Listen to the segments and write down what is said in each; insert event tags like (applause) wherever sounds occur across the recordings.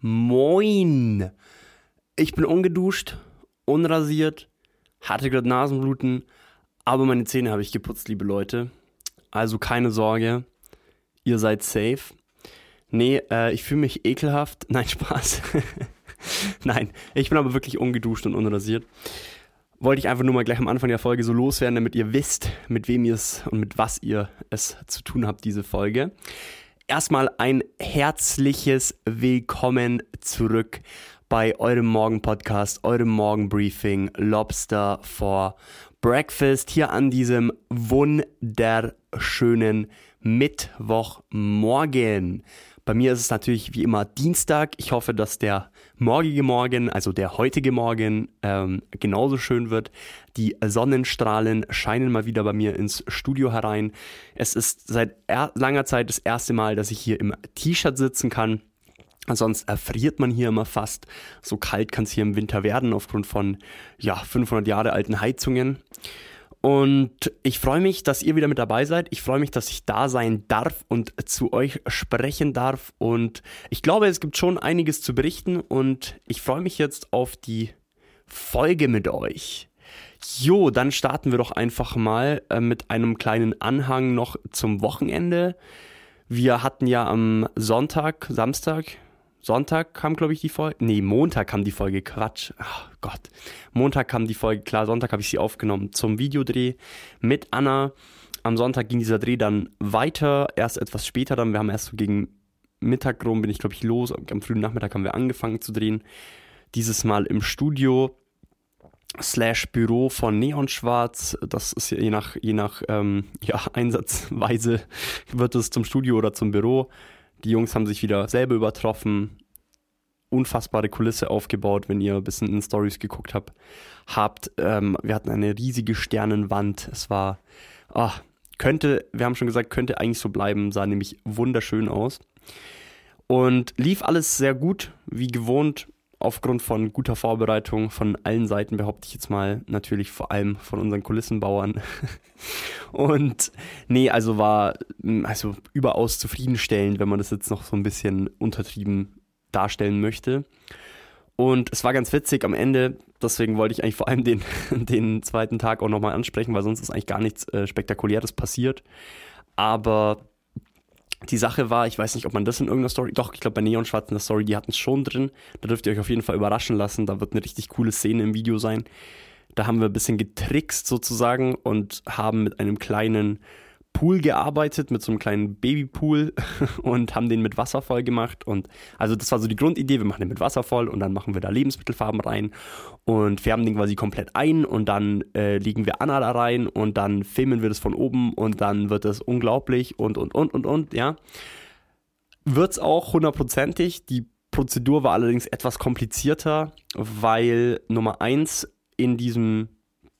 Nein! Ich bin ungeduscht, unrasiert, hatte gerade Nasenbluten, aber meine Zähne habe ich geputzt, liebe Leute. Also keine Sorge, ihr seid safe. Nee, äh, ich fühle mich ekelhaft. (laughs) Nein, Spaß. (laughs) Nein, ich bin aber wirklich ungeduscht und unrasiert. Wollte ich einfach nur mal gleich am Anfang der Folge so loswerden, damit ihr wisst, mit wem ihr es und mit was ihr es zu tun habt, diese Folge. Erstmal ein herzliches Willkommen zurück bei eurem Morgenpodcast, eurem Morgenbriefing Lobster for Breakfast hier an diesem wunderschönen Mittwochmorgen. Bei mir ist es natürlich wie immer Dienstag. Ich hoffe, dass der morgige Morgen, also der heutige Morgen, ähm, genauso schön wird. Die Sonnenstrahlen scheinen mal wieder bei mir ins Studio herein. Es ist seit langer Zeit das erste Mal, dass ich hier im T-Shirt sitzen kann. Sonst erfriert man hier immer fast. So kalt kann es hier im Winter werden aufgrund von ja, 500 Jahre alten Heizungen. Und ich freue mich, dass ihr wieder mit dabei seid. Ich freue mich, dass ich da sein darf und zu euch sprechen darf. Und ich glaube, es gibt schon einiges zu berichten. Und ich freue mich jetzt auf die Folge mit euch. Jo, dann starten wir doch einfach mal äh, mit einem kleinen Anhang noch zum Wochenende. Wir hatten ja am Sonntag, Samstag, Sonntag kam, glaube ich, die Folge. Nee, Montag kam die Folge. Quatsch. Oh Gott. Montag kam die Folge. Klar, Sonntag habe ich sie aufgenommen zum Videodreh mit Anna. Am Sonntag ging dieser Dreh dann weiter. Erst etwas später dann. Wir haben erst so gegen Mittag rum, bin ich, glaube ich, los. Am frühen Nachmittag haben wir angefangen zu drehen. Dieses Mal im Studio slash Büro von Neon Schwarz. Das ist je nach, je nach ähm, ja, (laughs) Einsatzweise wird es zum Studio oder zum Büro. Die Jungs haben sich wieder selber übertroffen. Unfassbare Kulisse aufgebaut, wenn ihr ein bisschen in Stories geguckt habt. habt. Ähm, wir hatten eine riesige Sternenwand. Es war, oh, könnte, wir haben schon gesagt, könnte eigentlich so bleiben, sah nämlich wunderschön aus. Und lief alles sehr gut, wie gewohnt aufgrund von guter Vorbereitung von allen Seiten, behaupte ich jetzt mal, natürlich vor allem von unseren Kulissenbauern. (laughs) Und nee, also war also überaus zufriedenstellend, wenn man das jetzt noch so ein bisschen untertrieben darstellen möchte. Und es war ganz witzig am Ende, deswegen wollte ich eigentlich vor allem den, (laughs) den zweiten Tag auch nochmal ansprechen, weil sonst ist eigentlich gar nichts äh, Spektakuläres passiert. Aber die Sache war, ich weiß nicht, ob man das in irgendeiner Story, doch, ich glaube bei Neon Schwarz in der Story, die hatten es schon drin. Da dürft ihr euch auf jeden Fall überraschen lassen. Da wird eine richtig coole Szene im Video sein. Da haben wir ein bisschen getrickst sozusagen und haben mit einem kleinen Pool gearbeitet, mit so einem kleinen Babypool (laughs) und haben den mit Wasser voll gemacht. Und also das war so die Grundidee, wir machen den mit Wasser voll und dann machen wir da Lebensmittelfarben rein und färben den quasi komplett ein und dann äh, legen wir Anna da rein und dann filmen wir das von oben und dann wird das unglaublich und und und und und, ja. Wird's auch hundertprozentig. Die Prozedur war allerdings etwas komplizierter, weil Nummer eins in diesem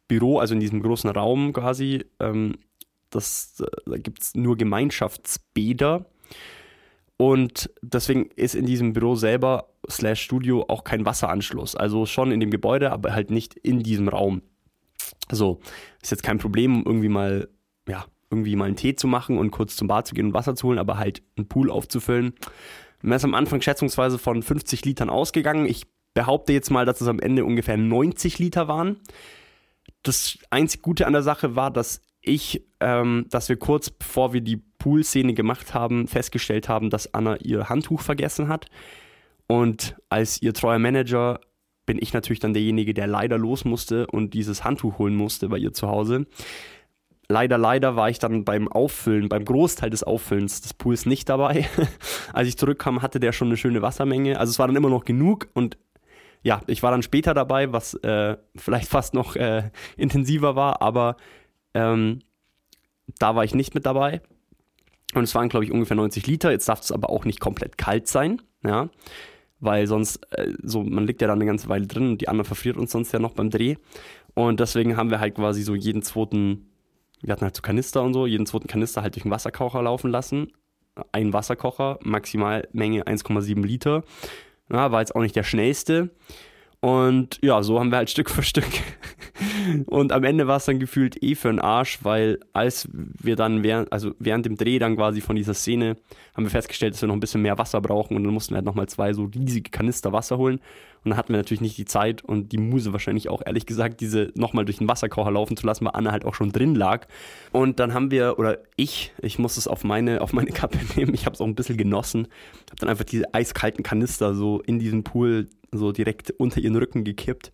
Büro, also in diesem großen Raum quasi, ähm, das, da gibt es nur Gemeinschaftsbäder. Und deswegen ist in diesem Büro selber slash Studio auch kein Wasseranschluss. Also schon in dem Gebäude, aber halt nicht in diesem Raum. So, ist jetzt kein Problem, um irgendwie mal, ja, irgendwie mal einen Tee zu machen und kurz zum Bad zu gehen und Wasser zu holen, aber halt einen Pool aufzufüllen. Man ist am Anfang schätzungsweise von 50 Litern ausgegangen. Ich behaupte jetzt mal, dass es am Ende ungefähr 90 Liter waren. Das einzig Gute an der Sache war, dass ich, ähm, dass wir kurz bevor wir die Pool-Szene gemacht haben, festgestellt haben, dass Anna ihr Handtuch vergessen hat. Und als ihr treuer Manager bin ich natürlich dann derjenige, der leider los musste und dieses Handtuch holen musste bei ihr zu Hause. Leider, leider war ich dann beim Auffüllen, beim Großteil des Auffüllens des Pools nicht dabei. (laughs) Als ich zurückkam, hatte der schon eine schöne Wassermenge. Also es war dann immer noch genug und ja, ich war dann später dabei, was äh, vielleicht fast noch äh, intensiver war, aber ähm, da war ich nicht mit dabei. Und es waren, glaube ich, ungefähr 90 Liter. Jetzt darf es aber auch nicht komplett kalt sein, ja. Weil sonst, äh, so, man liegt ja da eine ganze Weile drin und die andere verfriert uns sonst ja noch beim Dreh. Und deswegen haben wir halt quasi so jeden zweiten, wir hatten halt so Kanister und so, jeden zweiten Kanister halt durch den Wasserkocher laufen lassen. Ein Wasserkocher, Maximalmenge 1,7 Liter. Ja, war jetzt auch nicht der schnellste. Und ja, so haben wir halt Stück für Stück Und am Ende war es dann gefühlt eh für den Arsch, weil als wir dann während, also während dem Dreh dann quasi von dieser Szene, haben wir festgestellt, dass wir noch ein bisschen mehr Wasser brauchen und dann mussten wir halt nochmal zwei so riesige Kanister Wasser holen. Und dann hatten wir natürlich nicht die Zeit und die Muse wahrscheinlich auch, ehrlich gesagt, diese nochmal durch den Wasserkocher laufen zu lassen, weil Anne halt auch schon drin lag. Und dann haben wir, oder ich, ich muss es auf meine, auf meine Kappe (laughs) nehmen, ich habe es auch ein bisschen genossen, habe dann einfach diese eiskalten Kanister so in diesen Pool so direkt unter ihren Rücken gekippt.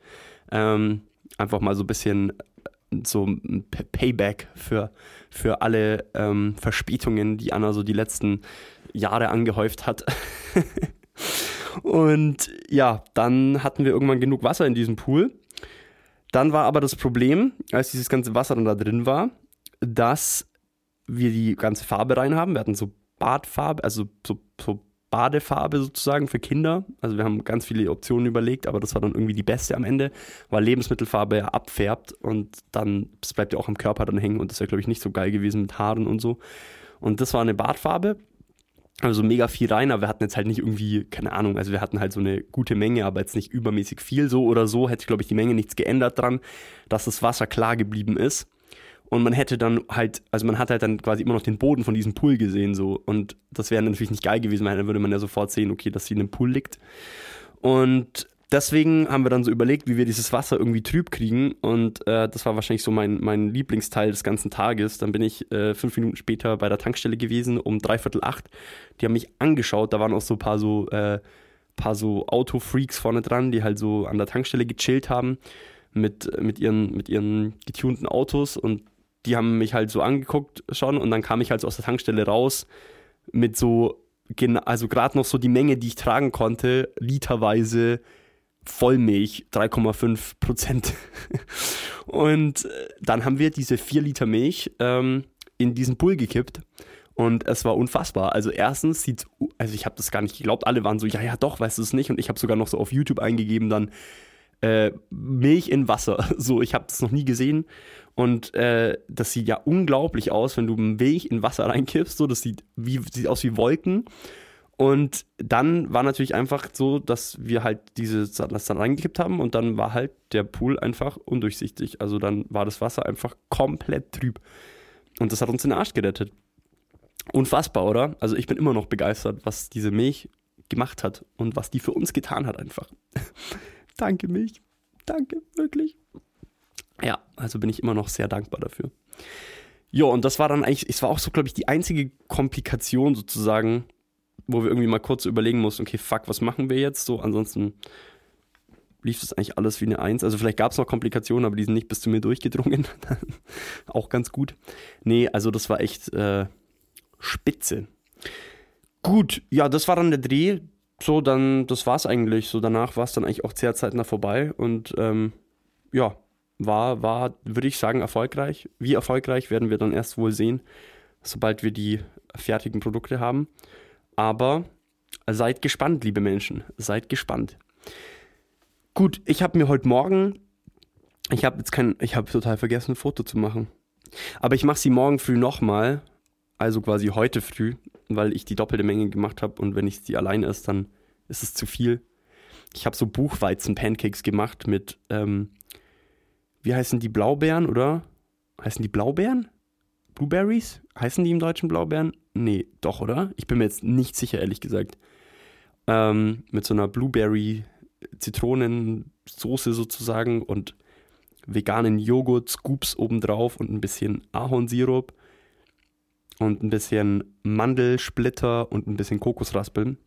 Ähm, einfach mal so ein bisschen äh, so ein Payback für, für alle ähm, Verspätungen, die Anna so die letzten Jahre angehäuft hat. (laughs) und ja, dann hatten wir irgendwann genug Wasser in diesem Pool. Dann war aber das Problem, als dieses ganze Wasser dann da drin war, dass wir die ganze Farbe rein haben. Wir hatten so Badfarbe, also so, so Badefarbe sozusagen für Kinder. Also wir haben ganz viele Optionen überlegt, aber das war dann irgendwie die beste am Ende, weil Lebensmittelfarbe ja abfärbt und dann, das bleibt ja auch am Körper dann hängen und das wäre, glaube ich, nicht so geil gewesen mit Haaren und so. Und das war eine Badfarbe, also mega viel rein, aber wir hatten jetzt halt nicht irgendwie, keine Ahnung, also wir hatten halt so eine gute Menge, aber jetzt nicht übermäßig viel so oder so, hätte, glaube ich, die Menge nichts geändert dran, dass das Wasser klar geblieben ist. Und man hätte dann halt, also man hat halt dann quasi immer noch den Boden von diesem Pool gesehen, so. Und das wäre natürlich nicht geil gewesen, weil dann würde man ja sofort sehen, okay, dass sie in einem Pool liegt. Und deswegen haben wir dann so überlegt, wie wir dieses Wasser irgendwie trüb kriegen. Und äh, das war wahrscheinlich so mein, mein Lieblingsteil des ganzen Tages. Dann bin ich äh, fünf Minuten später bei der Tankstelle gewesen, um dreiviertel acht. Die haben mich angeschaut, da waren auch so ein paar so, äh, paar so Autofreaks vorne dran, die halt so an der Tankstelle gechillt haben mit, mit, ihren, mit ihren getunten Autos und die haben mich halt so angeguckt schon und dann kam ich halt so aus der Tankstelle raus mit so, also gerade noch so die Menge, die ich tragen konnte, literweise Vollmilch, 3,5 Prozent. (laughs) und äh, dann haben wir diese 4 Liter Milch ähm, in diesen Pool gekippt. Und es war unfassbar. Also erstens sieht also ich habe das gar nicht geglaubt, alle waren so, ja, ja, doch, weißt du es nicht. Und ich habe sogar noch so auf YouTube eingegeben, dann äh, Milch in Wasser. (laughs) So, ich habe das noch nie gesehen. Und äh, das sieht ja unglaublich aus, wenn du Milch in Wasser (laughs) reinkippst. So, das sieht, wie, sieht aus wie Wolken. Und dann war natürlich einfach so, dass wir halt diese das dann reingekippt haben und dann war halt der Pool einfach undurchsichtig. Also dann war das Wasser einfach komplett trüb. Und das hat uns den Arsch gerettet. Unfassbar, oder? Also ich bin immer noch begeistert, was diese Milch gemacht hat und was die für uns getan hat einfach. (laughs) Danke, Milch. Danke, wirklich. Ja, also bin ich immer noch sehr dankbar dafür. Ja, und das war dann eigentlich, es war auch so, glaube ich, die einzige Komplikation sozusagen, wo wir irgendwie mal kurz überlegen mussten, okay, fuck, was machen wir jetzt? So, ansonsten lief das eigentlich alles wie eine Eins. Also vielleicht gab es noch Komplikationen, aber die sind nicht bis zu mir durchgedrungen. (laughs) auch ganz gut. Nee, also das war echt äh, spitze. Gut, ja, das war dann der Dreh. So, dann, das war's eigentlich. So, danach war es dann eigentlich auch sehr zeitnah vorbei und ähm, ja, war, war, würde ich sagen, erfolgreich. Wie erfolgreich werden wir dann erst wohl sehen, sobald wir die fertigen Produkte haben. Aber seid gespannt, liebe Menschen. Seid gespannt. Gut, ich habe mir heute Morgen, ich habe jetzt kein, ich habe total vergessen, ein Foto zu machen. Aber ich mache sie morgen früh nochmal, also quasi heute früh, weil ich die doppelte Menge gemacht habe und wenn ich sie allein esse, dann ist es zu viel. Ich habe so Buchweizen-Pancakes gemacht mit ähm, wie heißen die Blaubeeren, oder? Heißen die Blaubeeren? Blueberries? Heißen die im Deutschen Blaubeeren? Nee, doch, oder? Ich bin mir jetzt nicht sicher, ehrlich gesagt. Ähm, mit so einer Blueberry-Zitronensoße sozusagen und veganen Joghurt, Scoops obendrauf und ein bisschen Ahornsirup und ein bisschen Mandelsplitter und ein bisschen Kokosraspeln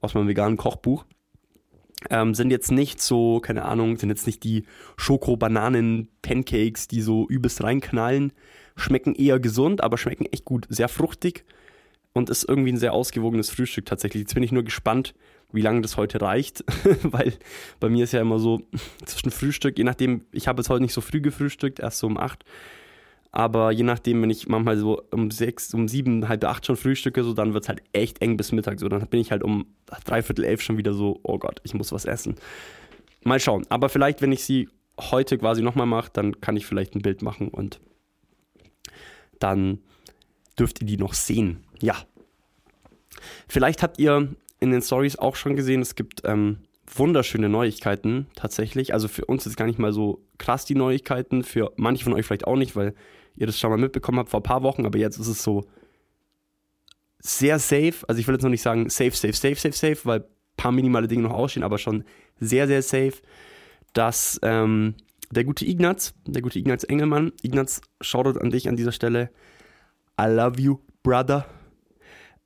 aus meinem veganen Kochbuch ähm, sind jetzt nicht so, keine Ahnung, sind jetzt nicht die Schoko-Bananen-Pancakes, die so übelst reinknallen. Schmecken eher gesund, aber schmecken echt gut. Sehr fruchtig und ist irgendwie ein sehr ausgewogenes Frühstück tatsächlich. Jetzt bin ich nur gespannt, wie lange das heute reicht, (laughs) weil bei mir ist ja immer so zwischen Frühstück, je nachdem, ich habe jetzt heute nicht so früh gefrühstückt, erst so um acht aber je nachdem, wenn ich manchmal so um sechs, um sieben, halb acht schon frühstücke, so dann wird es halt echt eng bis Mittag. So, dann bin ich halt um dreiviertel elf schon wieder so, oh Gott, ich muss was essen. Mal schauen. Aber vielleicht, wenn ich sie heute quasi nochmal mache, dann kann ich vielleicht ein Bild machen und dann dürft ihr die noch sehen. Ja. Vielleicht habt ihr in den Stories auch schon gesehen, es gibt ähm, wunderschöne Neuigkeiten tatsächlich. Also für uns ist gar nicht mal so krass die Neuigkeiten, für manche von euch vielleicht auch nicht, weil ihr das schon mal mitbekommen habt vor ein paar Wochen, aber jetzt ist es so sehr safe. Also ich will jetzt noch nicht sagen safe, safe, safe, safe, safe, weil ein paar minimale Dinge noch ausstehen, aber schon sehr, sehr safe, dass ähm, der gute Ignaz, der gute Ignaz Engelmann, Ignaz, Shoutout an dich an dieser Stelle. I love you, brother.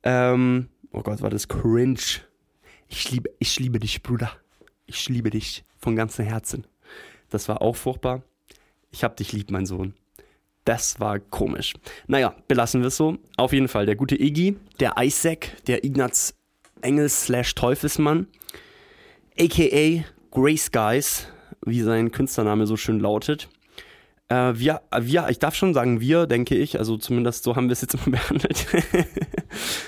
Ähm, oh Gott, war das cringe. Ich liebe, ich liebe dich, Bruder. Ich liebe dich von ganzem Herzen. Das war auch furchtbar. Ich hab dich lieb, mein Sohn. Das war komisch. Naja, belassen wir es so. Auf jeden Fall, der gute Iggy, der Isaac, der Ignaz Engels slash Teufelsmann, aka Grace Guys, wie sein Künstlername so schön lautet. Äh, wir, wir, ich darf schon sagen wir, denke ich, also zumindest so haben wir es jetzt immer (laughs) behandelt.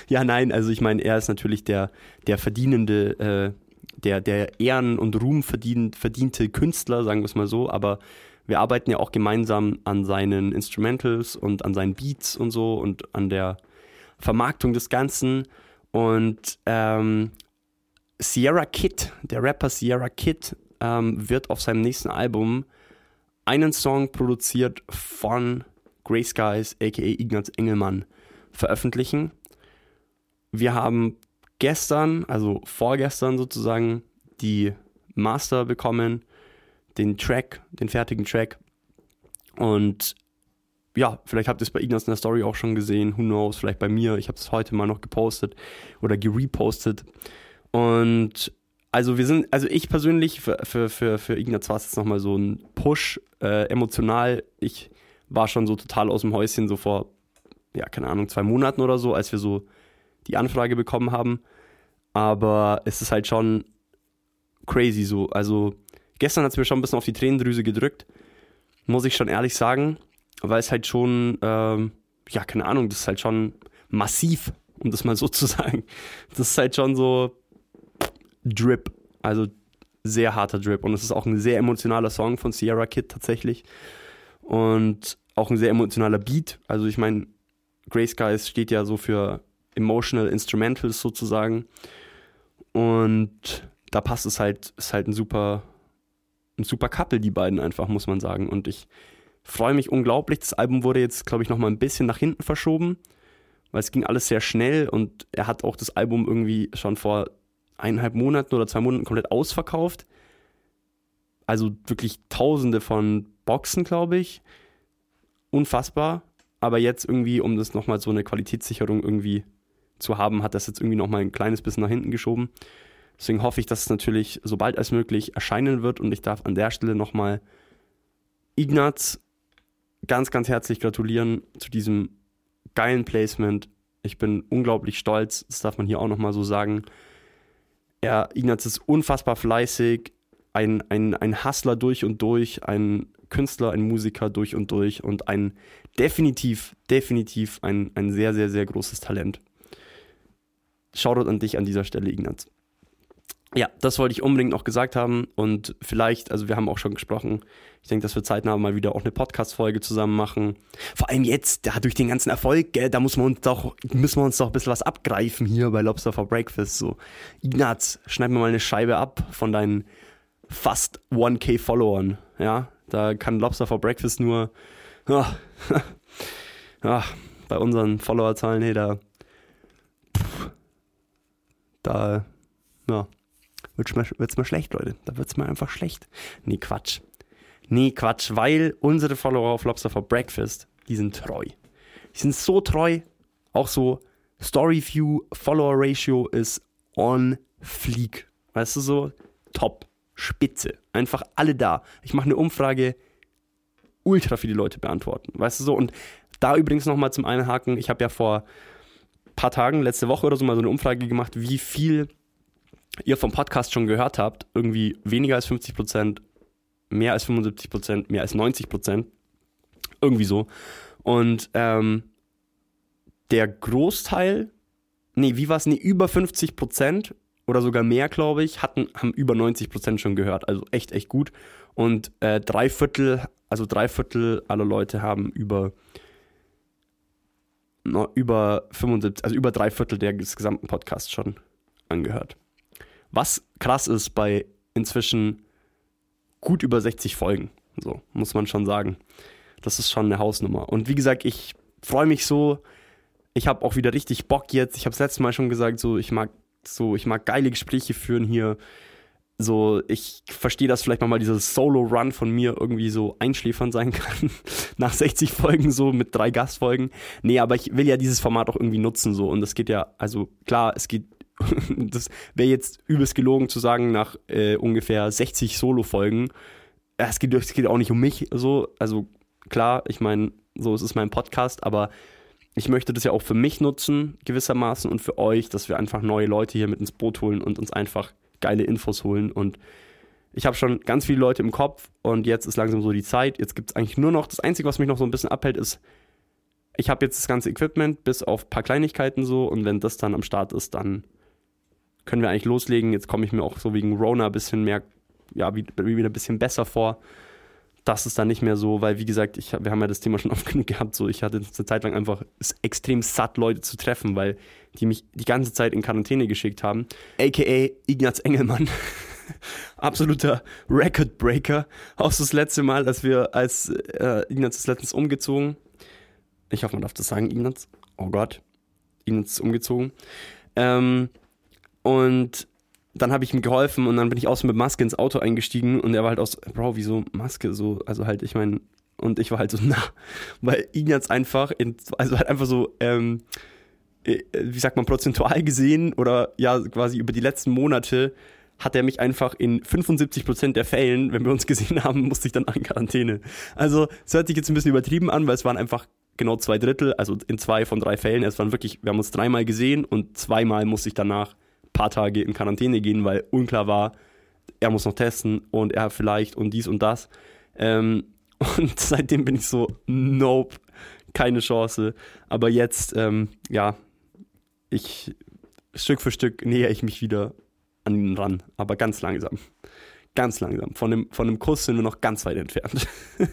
ja, nein, also ich meine, er ist natürlich der, der verdienende, äh, der, der Ehren und Ruhm verdient, verdiente Künstler, sagen wir es mal so, aber wir arbeiten ja auch gemeinsam an seinen Instrumentals und an seinen Beats und so und an der Vermarktung des Ganzen. Und ähm, Sierra Kid, der Rapper Sierra Kid, ähm, wird auf seinem nächsten Album einen Song produziert von Grey Skies, aka Ignaz Engelmann, veröffentlichen. Wir haben gestern, also vorgestern sozusagen, die Master bekommen den Track, den fertigen Track. Und ja, vielleicht habt ihr es bei Ignaz in der Story auch schon gesehen, who knows, vielleicht bei mir. Ich habe es heute mal noch gepostet oder gerepostet. Und also wir sind, also ich persönlich, für, für, für, für Ignaz war es jetzt nochmal so ein Push, äh, emotional. Ich war schon so total aus dem Häuschen, so vor, ja, keine Ahnung, zwei Monaten oder so, als wir so die Anfrage bekommen haben. Aber es ist halt schon crazy so. Also Gestern hat es mir schon ein bisschen auf die Tränendrüse gedrückt, muss ich schon ehrlich sagen, weil es halt schon, ähm, ja, keine Ahnung, das ist halt schon massiv, um das mal so (laughs) zu sagen. Das ist halt schon so Drip, also sehr harter Drip. Und es ist auch ein sehr emotionaler Song von Sierra Kid tatsächlich. Und auch ein sehr emotionaler Beat. Also ich meine, Grey Skies steht ja so für Emotional Instrumentals sozusagen. Und da passt es halt, ist halt ein super, ein super Couple, die beiden einfach, muss man sagen. Und ich freue mich unglaublich. Das Album wurde jetzt, glaube ich, noch mal ein bisschen nach hinten verschoben, weil es ging alles sehr schnell und er hat auch das Album irgendwie schon vor eineinhalb Monaten oder zwei Monaten komplett ausverkauft. Also wirklich tausende von Boxen, glaube ich. Unfassbar. Aber jetzt irgendwie, um das nochmal so eine Qualitätssicherung irgendwie zu haben, hat das jetzt irgendwie nochmal ein kleines bisschen nach hinten geschoben. Deswegen hoffe ich, dass es natürlich so bald als möglich erscheinen wird und ich darf an der Stelle nochmal Ignaz ganz, ganz herzlich gratulieren zu diesem geilen Placement. Ich bin unglaublich stolz, das darf man hier auch nochmal so sagen. Er, Ignaz ist unfassbar fleißig, ein, ein, ein Hustler durch und durch, ein Künstler, ein Musiker durch und durch und ein definitiv, definitiv ein, ein sehr, sehr, sehr großes Talent. Shoutout an dich an dieser Stelle, Ignaz. Ja, das wollte ich unbedingt noch gesagt haben und vielleicht, also wir haben auch schon gesprochen, ich denke, dass wir zeitnah mal wieder auch eine Podcast-Folge zusammen machen. Vor allem jetzt, da durch den ganzen Erfolg, gell, da muss man uns doch, müssen wir uns doch ein bisschen was abgreifen hier bei Lobster for Breakfast. So, Ignaz, schneid mir mal eine Scheibe ab von deinen fast 1k Followern. Ja, da kann Lobster for Breakfast nur, ja, ja (laughs) bei unseren Followerzahlen, hey, da, pff, da, ja, wird es mal schlecht, Leute. Da wird es mal einfach schlecht. Nee, Quatsch. Nee, Quatsch, weil unsere Follower auf Lobster for Breakfast, die sind treu. Die sind so treu. Auch so Storyview, Follower Ratio ist on fleek. Weißt du so? Top. Spitze. Einfach alle da. Ich mache eine Umfrage, ultra viele Leute beantworten. Weißt du so? Und da übrigens nochmal zum Einhaken. Ich habe ja vor paar Tagen, letzte Woche oder so, mal so eine Umfrage gemacht, wie viel ihr vom Podcast schon gehört habt, irgendwie weniger als 50 Prozent, mehr als 75 Prozent, mehr als 90 Prozent. Irgendwie so. Und ähm, der Großteil, nee, wie war es? Nee, über 50 Prozent oder sogar mehr, glaube ich, hatten, haben über 90 Prozent schon gehört. Also echt, echt gut. Und äh, drei Viertel, also drei Viertel aller Leute haben über, über 75, also über drei Viertel des gesamten Podcasts schon angehört Was krass ist bei inzwischen gut über 60 Folgen. So, muss man schon sagen. Das ist schon eine Hausnummer. Und wie gesagt, ich freue mich so. Ich habe auch wieder richtig Bock jetzt. Ich habe es letztes Mal schon gesagt, so ich mag so, ich mag geile Gespräche führen hier. So, ich verstehe, dass vielleicht mal dieser Solo-Run von mir irgendwie so einschläfern sein (laughs) kann. Nach 60 Folgen so mit drei Gastfolgen. Nee, aber ich will ja dieses Format auch irgendwie nutzen so. Und es geht ja, also klar, es geht (laughs) das wäre jetzt übelst gelogen zu sagen, nach äh, ungefähr 60 Solo-Folgen, es geht, es geht auch nicht um mich so. Also klar, ich meine, so es ist mein Podcast, aber ich möchte das ja auch für mich nutzen, gewissermaßen, und für euch, dass wir einfach neue Leute hier mit ins Boot holen und uns einfach geile Infos holen. Und ich habe schon ganz viele Leute im Kopf und jetzt ist langsam so die Zeit. Jetzt gibt es eigentlich nur noch, das Einzige, was mich noch so ein bisschen abhält, ist, ich habe jetzt das ganze Equipment bis auf ein paar Kleinigkeiten so und wenn das dann am Start ist, dann können wir eigentlich loslegen. Jetzt komme ich mir auch so wegen Rona ein bisschen mehr, ja, wieder ein bisschen besser vor. Das ist dann nicht mehr so, weil wie gesagt, ich, wir haben ja das Thema schon (laughs) oft genug gehabt. So, ich hatte eine Zeit lang einfach extrem satt, Leute zu treffen, weil die mich die ganze Zeit in Quarantäne geschickt haben. AKA Ignaz Engelmann. (laughs) Absoluter Record Breaker. Auch das letzte Mal, als wir, als äh, Ignaz ist letztens umgezogen. Ich hoffe, man darf das sagen, Ignaz. Oh Gott. Ignaz ist umgezogen. Ähm, und dann habe ich ihm geholfen und dann bin ich außen mit Maske ins Auto eingestiegen und er war halt aus, Bro, wieso Maske? So, also halt, ich meine, und ich war halt so, (laughs) na, weil ihn jetzt einfach, in, also halt einfach so, ähm, äh, wie sagt man, prozentual gesehen oder ja, quasi über die letzten Monate hat er mich einfach in 75% der Fällen, wenn wir uns gesehen haben, (laughs) musste ich dann an Quarantäne. Also, es hört sich jetzt ein bisschen übertrieben an, weil es waren einfach genau zwei Drittel, also in zwei von drei Fällen. Es waren wirklich, wir haben uns dreimal gesehen und zweimal musste ich danach paar Tage in Quarantäne gehen, weil unklar war, er muss noch testen und er vielleicht und dies und das. Ähm, (laughs) und seitdem bin ich so, nope, keine Chance. Aber jetzt, ähm, ja, ich Stück für Stück näher ich mich wieder an ihn ran, aber ganz langsam. Ganz langsam. Von einem, von einem Kuss sind wir noch ganz weit entfernt. (laughs)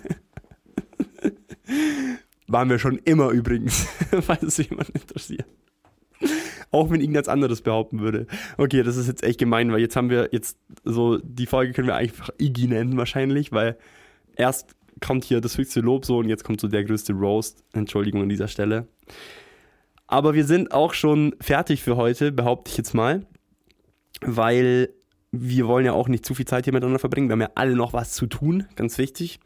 Waren wir schon immer übrigens, (laughs) falls es jemand interessiert. Auch wenn irgendwas anderes behaupten würde. Okay, das ist jetzt echt gemein, weil jetzt haben wir jetzt so, die Folge können wir einfach Iggy nennen wahrscheinlich, weil erst kommt hier das höchste Lob so und jetzt kommt so der größte Roast. Entschuldigung an dieser Stelle. Aber wir sind auch schon fertig für heute, behaupte ich jetzt mal, weil wir wollen ja auch nicht zu viel Zeit hier miteinander verbringen. Wir haben ja alle noch was zu tun, ganz wichtig.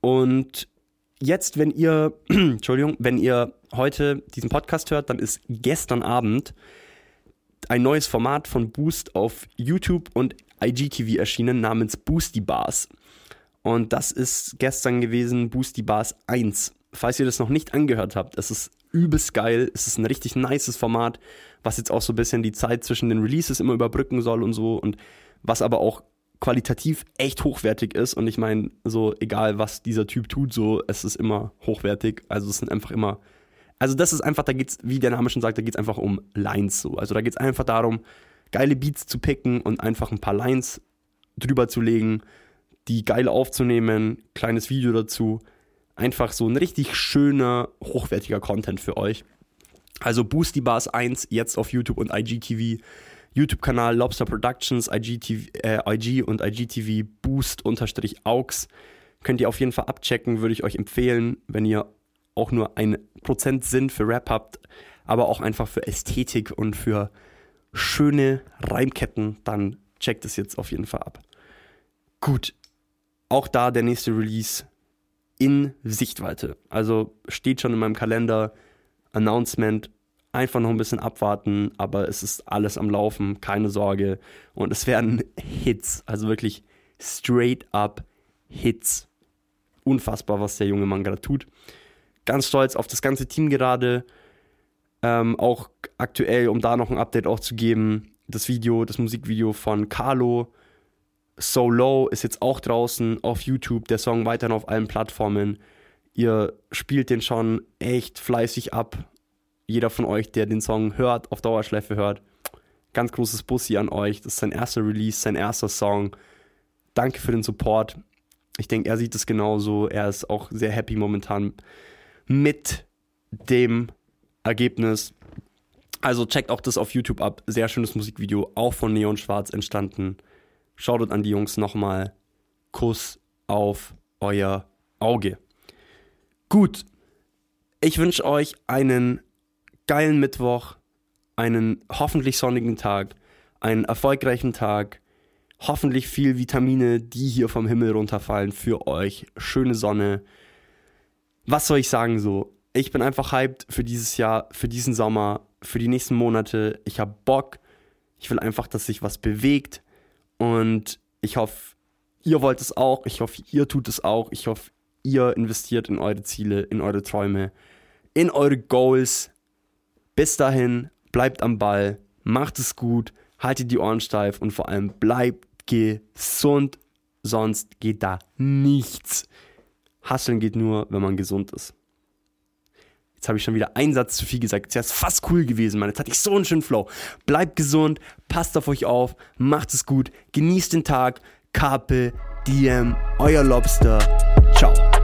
Und jetzt, wenn ihr, (clears throat) Entschuldigung, wenn ihr heute diesen Podcast hört, dann ist gestern Abend ein neues Format von Boost auf YouTube und IGTV erschienen namens Boosty Bars. Und das ist gestern gewesen Boosty Bars 1. Falls ihr das noch nicht angehört habt, es ist übelst geil. Es ist ein richtig nices Format, was jetzt auch so ein bisschen die Zeit zwischen den Releases immer überbrücken soll und so. Und was aber auch qualitativ echt hochwertig ist. Und ich meine, so egal was dieser Typ tut, so es ist immer hochwertig. Also es sind einfach immer. Also das ist einfach, da geht's, wie der Name schon sagt, da geht es einfach um Lines so. Also da geht es einfach darum, geile Beats zu picken und einfach ein paar Lines drüber zu legen, die geil aufzunehmen, kleines Video dazu. Einfach so ein richtig schöner, hochwertiger Content für euch. Also Boosty Bars 1 jetzt auf YouTube und IGTV. YouTube-Kanal Lobster Productions, IGTV, äh, IG und IGTV Boost-Aux. Könnt ihr auf jeden Fall abchecken, würde ich euch empfehlen, wenn ihr auch nur ein Prozent Sinn für Rap habt, aber auch einfach für Ästhetik und für schöne Reimketten, dann checkt es jetzt auf jeden Fall ab. Gut, auch da der nächste Release in Sichtweite. Also steht schon in meinem Kalender. Announcement einfach noch ein bisschen abwarten, aber es ist alles am Laufen, keine Sorge. Und es werden Hits, also wirklich straight up Hits. Unfassbar, was der junge Mann gerade tut. Ganz stolz auf das ganze Team gerade. Ähm, auch aktuell, um da noch ein Update auch zu geben, das Video, das Musikvideo von Carlo, So Low, ist jetzt auch draußen auf YouTube. Der Song weiterhin auf allen Plattformen. Ihr spielt den schon echt fleißig ab jeder von euch, der den Song hört, auf Dauerschleife hört, ganz großes Bussi an euch. Das ist sein erster Release, sein erster Song. Danke für den Support. Ich denke, er sieht es genauso. Er ist auch sehr happy momentan mit dem Ergebnis. Also checkt auch das auf YouTube ab. Sehr schönes Musikvideo, auch von Neon Schwarz entstanden. Schaut an die Jungs nochmal. Kuss auf euer Auge. Gut. Ich wünsche euch einen geilen Mittwoch, einen hoffentlich sonnigen Tag, einen erfolgreichen Tag, hoffentlich viel Vitamine, die hier vom Himmel runterfallen für euch. Schöne Sonne. Was soll ich sagen so? Ich bin einfach hyped für dieses Jahr, für diesen Sommer, für die nächsten Monate. Ich habe Bock. Ich will einfach, dass sich was bewegt. Und ich hoffe, ihr wollt es auch. Ich hoffe, ihr tut es auch. Ich hoffe, ihr investiert in eure Ziele, in eure Träume, in eure Goals. Bis dahin, bleibt am Ball, macht es gut, haltet die Ohren steif und vor allem bleibt gesund. Sonst geht da nichts. Hasseln geht nur, wenn man gesund ist. Jetzt habe ich schon wieder einen Satz zu viel gesagt. Jetzt wäre fast cool gewesen, Mann. Jetzt hatte ich so einen schönen Flow. Bleibt gesund, passt auf euch auf, macht es gut, genießt den Tag. Carpe Diem, euer Lobster. Ciao.